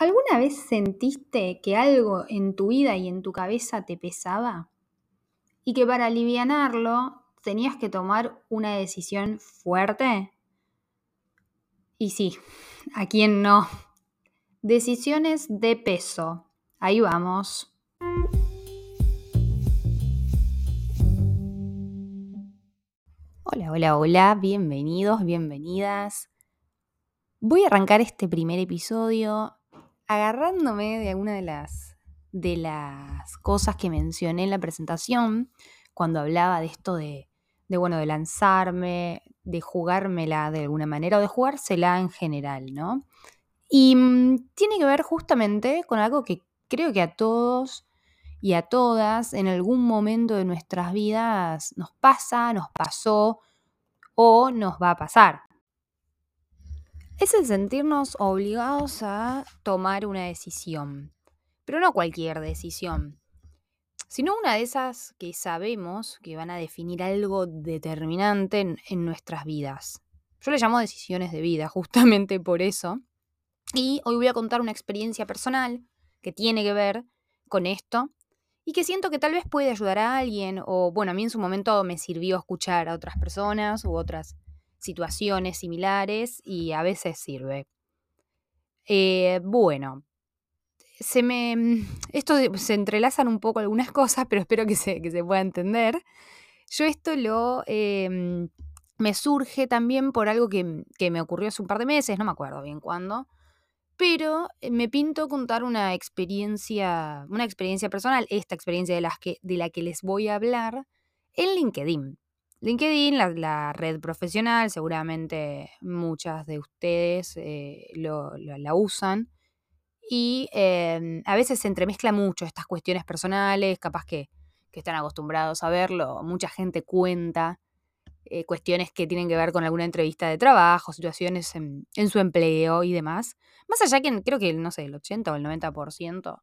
¿Alguna vez sentiste que algo en tu vida y en tu cabeza te pesaba? Y que para alivianarlo tenías que tomar una decisión fuerte? Y sí, ¿a quién no? Decisiones de peso. Ahí vamos. Hola, hola, hola, bienvenidos, bienvenidas. Voy a arrancar este primer episodio agarrándome de alguna de las, de las cosas que mencioné en la presentación, cuando hablaba de esto de, bueno, de lanzarme, de jugármela de alguna manera o de jugársela en general, ¿no? Y mmm, tiene que ver justamente con algo que creo que a todos y a todas en algún momento de nuestras vidas nos pasa, nos pasó o nos va a pasar es el sentirnos obligados a tomar una decisión. Pero no cualquier decisión, sino una de esas que sabemos que van a definir algo determinante en, nuestras vidas. Yo le llamo decisiones de vida, justamente por eso. Y hoy voy a contar una experiencia personal que tiene que ver con esto y que siento que tal vez puede ayudar a alguien o, bueno, a mí en su momento me sirvió escuchar a otras personas u otras situaciones similares y a veces sirve. Eh, bueno, se me. Mm, esto se entrelazan un poco algunas cosas, pero espero que se, que se pueda entender. Yo esto lo. Eh, me surge también por algo que, que, me ocurrió hace un par de meses, no me acuerdo bien cuándo. Pero eh, me pinto contar una experiencia, una experiencia personal, esta experiencia de, las que, de la que les voy a hablar, en LinkedIn. LinkedIn, la, red profesional, seguramente muchas de ustedes eh, lo, la usan. Y eh, a veces se entremezcla mucho estas cuestiones personales, capaz que, que están acostumbrados a verlo. Mucha gente cuenta eh, cuestiones que tienen que ver con alguna entrevista de trabajo, situaciones en, en, su empleo y demás. Más allá que creo que, no sé, el 80 o el 90%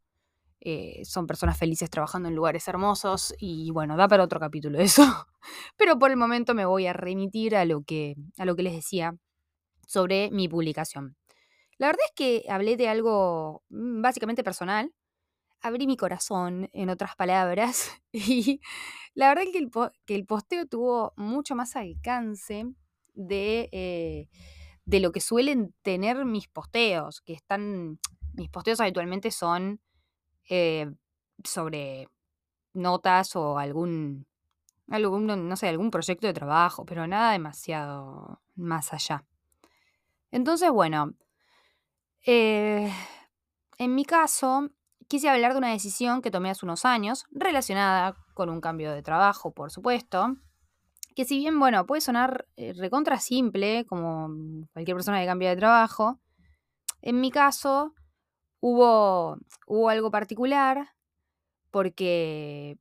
eh, son personas felices trabajando en lugares hermosos y bueno, da para otro capítulo eso. Pero por el momento me voy a remitir a lo que, a lo que les decía sobre mi publicación. La verdad es que hablé de algo mm, básicamente personal. Abrí mi corazón, en otras palabras, y la verdad es que el, que el posteo tuvo mucho más alcance de, eh, de lo que suelen tener mis posteos, que están, mis posteos habitualmente son eh, sobre notas o algún, algún, no sé, algún proyecto de trabajo, pero nada demasiado más allá. Entonces, bueno, eh, en mi caso, quise hablar de una decisión que tomé hace unos años, relacionada con un cambio de trabajo, por supuesto, que si bien, bueno, puede sonar eh, recontra simple, como cualquier persona que cambia de trabajo, en mi caso hubo, algo particular porque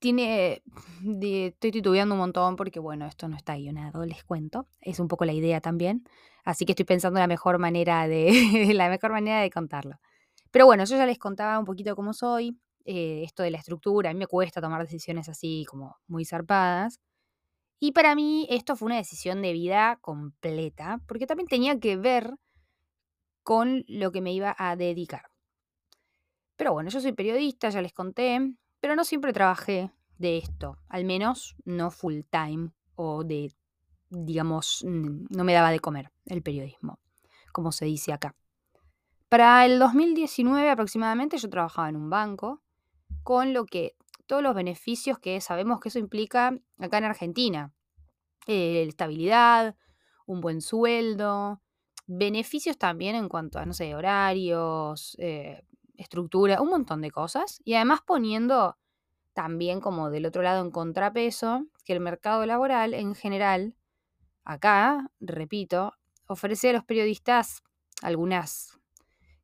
tiene, estoy titubeando un montón porque, bueno, esto no está guionado, les cuento. Es un poco la idea también. Así que estoy pensando la mejor manera de, la mejor manera de contarlo. Pero bueno, yo ya les contaba un poquito cómo soy, eh, esto de la estructura. A mí me cuesta tomar decisiones así como muy zarpadas. Y para mí esto fue una decisión de vida completa, porque también tenía que ver con lo que me iba a dedicar. Pero bueno, yo soy periodista, ya les conté, pero no siempre trabajé de esto, al menos no full time o de, digamos, no me daba de comer el periodismo, como se dice acá. Para el 2019 aproximadamente yo trabajaba en un banco, con lo que todos los beneficios que sabemos que eso implica acá en Argentina. Eh, estabilidad, un buen sueldo, beneficios también en cuanto a, no sé, horarios, eh, estructura, un montón de cosas. Y además poniendo también como del otro lado en contrapeso que el mercado laboral en general, acá, repito, ofrece a los periodistas algunas,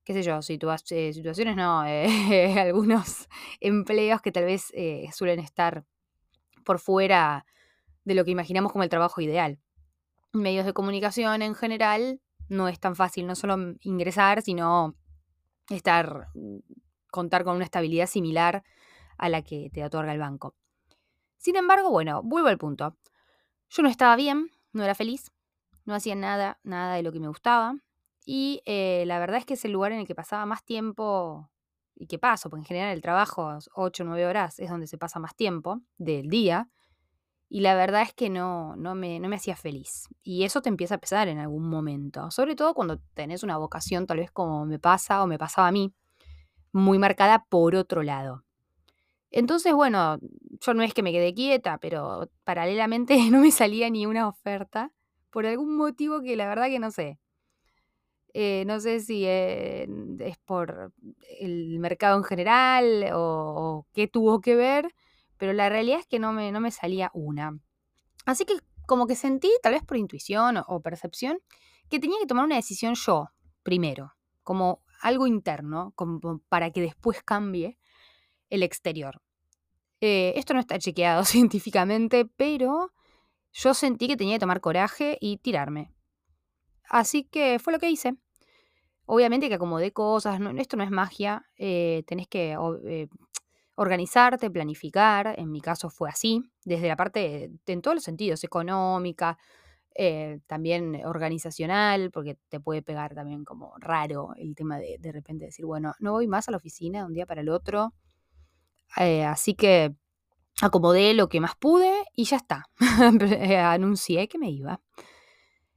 qué sé yo, eh, situaciones, no, eh, algunos empleos que tal vez suelen estar por fuera de lo que imaginamos como el trabajo ideal. Medios de comunicación en general no es tan fácil no solo ingresar, sino estar, mm, contar con una estabilidad similar a la que te otorga el banco. Sin embargo, bueno, vuelvo al punto. Yo no estaba bien, no era feliz, no hacía nada, nada de lo que me gustaba. Y eh, la verdad es que es el lugar en el que pasaba más tiempo y que paso, porque en general el trabajo, 8 o 9 horas, es donde se pasa más tiempo del día. Y la verdad es que no, no, me, no me hacía feliz. Y eso te empieza a pesar en algún momento. Sobre todo cuando tenés una vocación, tal vez como me pasa o me pasaba a mí, muy marcada por otro lado. Entonces, bueno, yo no es que me quedé quieta, pero paralelamente no me salía ni una oferta por algún motivo que la verdad que no sé. Eh, no sé si eh, es por el mercado en general o, qué tuvo que ver, pero la realidad es que no me, no me salía una. Así que como que sentí, tal vez por intuición o, percepción, que tenía que tomar una decisión yo, primero, como algo interno, como para que después cambie el exterior. Eh, esto no está chequeado científicamente, pero yo sentí que tenía que tomar coraje y tirarme. Así que fue lo que hice. Obviamente que acomodé cosas, esto no es magia, eh, tenés que eh, organizarte, planificar, en mi caso fue así, desde la parte, en todos los sentidos, económica, también organizacional, porque te puede pegar también como raro el tema de de repente decir, bueno, no voy más a la oficina de un día para el otro, eh, así que acomodé lo que más pude y ya está. Anuncié que me iba.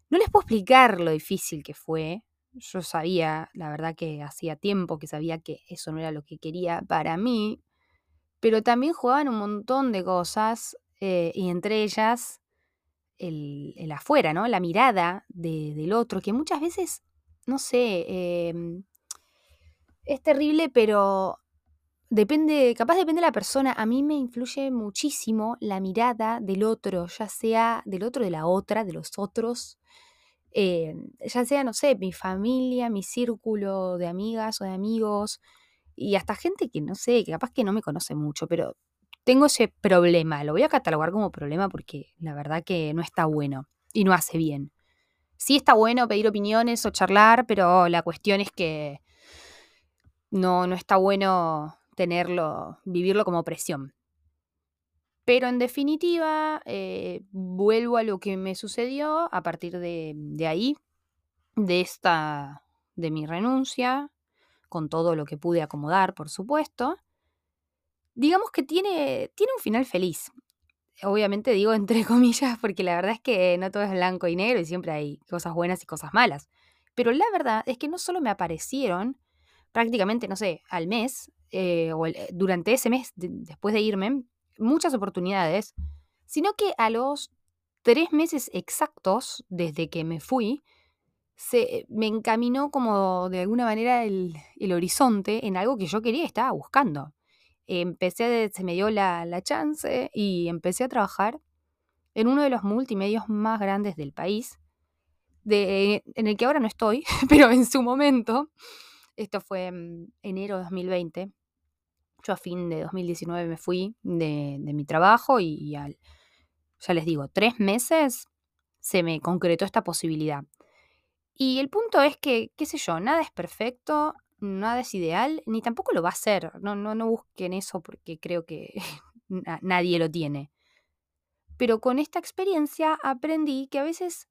No les puedo explicar lo difícil que fue. Yo sabía, la verdad que hacía tiempo que sabía que eso no era lo que quería para mí, pero también jugaban un montón de cosas eh, y entre ellas el, afuera, ¿no? La mirada del otro, que muchas veces, no sé, em, es terrible, pero Depende, capaz depende de la persona. A mí me influye muchísimo la mirada del otro, ya sea del otro, de la otra, de los otros. Eh, ya sea, no sé, mi familia, mi círculo de amigas o de amigos. Y hasta gente que no sé, que capaz que no me conoce mucho, pero tengo ese problema. Lo voy a catalogar como problema porque la verdad que no está bueno y no hace bien. Sí está bueno pedir opiniones o charlar, pero la cuestión es que no, no está bueno tenerlo, vivirlo como presión. Pero en definitiva, eh, vuelvo a lo que me sucedió a partir de, de, ahí, de esta, de mi renuncia, con todo lo que pude acomodar, por supuesto. Digamos que tiene, tiene un final feliz. Obviamente digo entre comillas, porque la verdad es que no todo es blanco y negro y siempre hay cosas buenas y cosas malas. Pero la verdad es que no solo me aparecieron prácticamente, no sé, al mes, eh, o durante ese mes después de irme, muchas oportunidades, sino que a los tres meses exactos desde que me fui, se, me encaminó como de alguna manera el, horizonte en algo que yo quería, estaba buscando. Empecé, se me dio la, la chance y empecé a trabajar en uno de los multimedios más grandes del país, de, en el que ahora no estoy, pero en su momento, esto fue en enero de 2020, yo a fin de 2019 me fui de, mi trabajo y, al, ya les digo, tres meses se me concretó esta posibilidad. Y el punto es que, qué sé yo, nada es perfecto, nada es ideal, ni tampoco lo va a ser. No, no, no busquen eso porque creo que nadie lo tiene. Pero con esta experiencia aprendí que a veces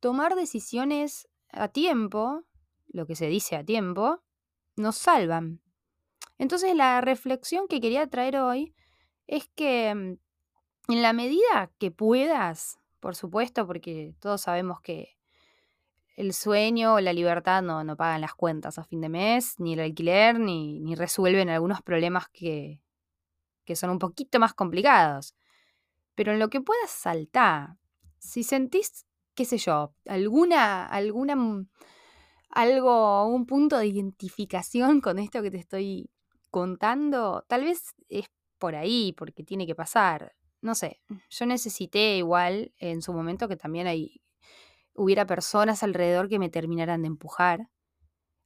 tomar decisiones a tiempo, lo que se dice a tiempo, nos salvan. Entonces la reflexión que quería traer hoy es que mm, en la medida que puedas, por supuesto, porque todos sabemos que el sueño o la libertad no, no pagan las cuentas a fin de mes, ni el alquiler, ni, ni resuelven algunos problemas que, que son un poquito más complicados. Pero en lo que puedas saltar, si sentís, qué sé yo, alguna, alguna, mm, algo, un punto de identificación con esto que te estoy contando, tal vez es por ahí, porque tiene que pasar. No sé, yo necesité igual en su momento que también hay, hubiera personas alrededor que me terminaran de empujar.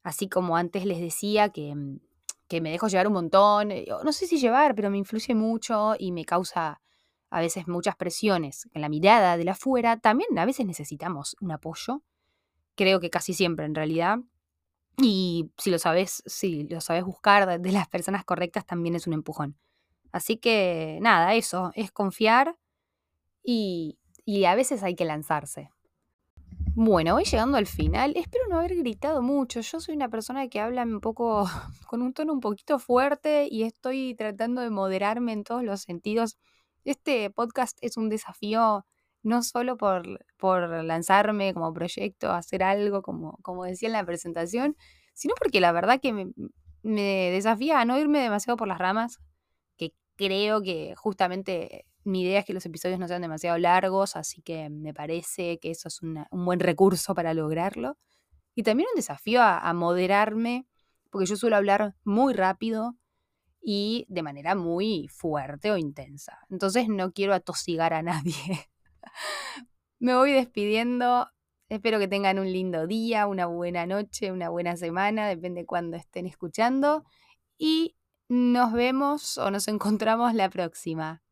Así como antes les decía que, mm, que me dejo llevar un montón, eh, no sé si llevar, pero me influye mucho y me causa a veces muchas presiones. En la mirada de la afuera también a veces necesitamos un apoyo. Creo que casi siempre en realidad. Y si lo sabes, si lo sabes buscar de, las personas correctas, también es un empujón. Así que nada, eso, es confiar y, y a veces hay que lanzarse. Bueno, voy llegando al final. Espero no haber gritado mucho. Yo soy una persona que habla un poco con un tono un poquito fuerte y estoy tratando de moderarme en todos los sentidos. Este podcast es un desafío no solo por, por lanzarme como proyecto, hacer algo, como, como decía en la presentación, sino porque la verdad que me, me desafía a no irme demasiado por las ramas, que creo que justamente mi idea es que los episodios no sean demasiado largos, así que me parece que eso es un buen recurso para lograrlo. Y también un desafío a, moderarme, porque yo suelo hablar muy rápido y de manera muy fuerte o intensa. Entonces no quiero atosigar a nadie. me voy despidiendo. Espero que tengan un lindo día, una buena noche, una buena semana, depende de cuándo estén escuchando. Y nos vemos o nos encontramos la próxima.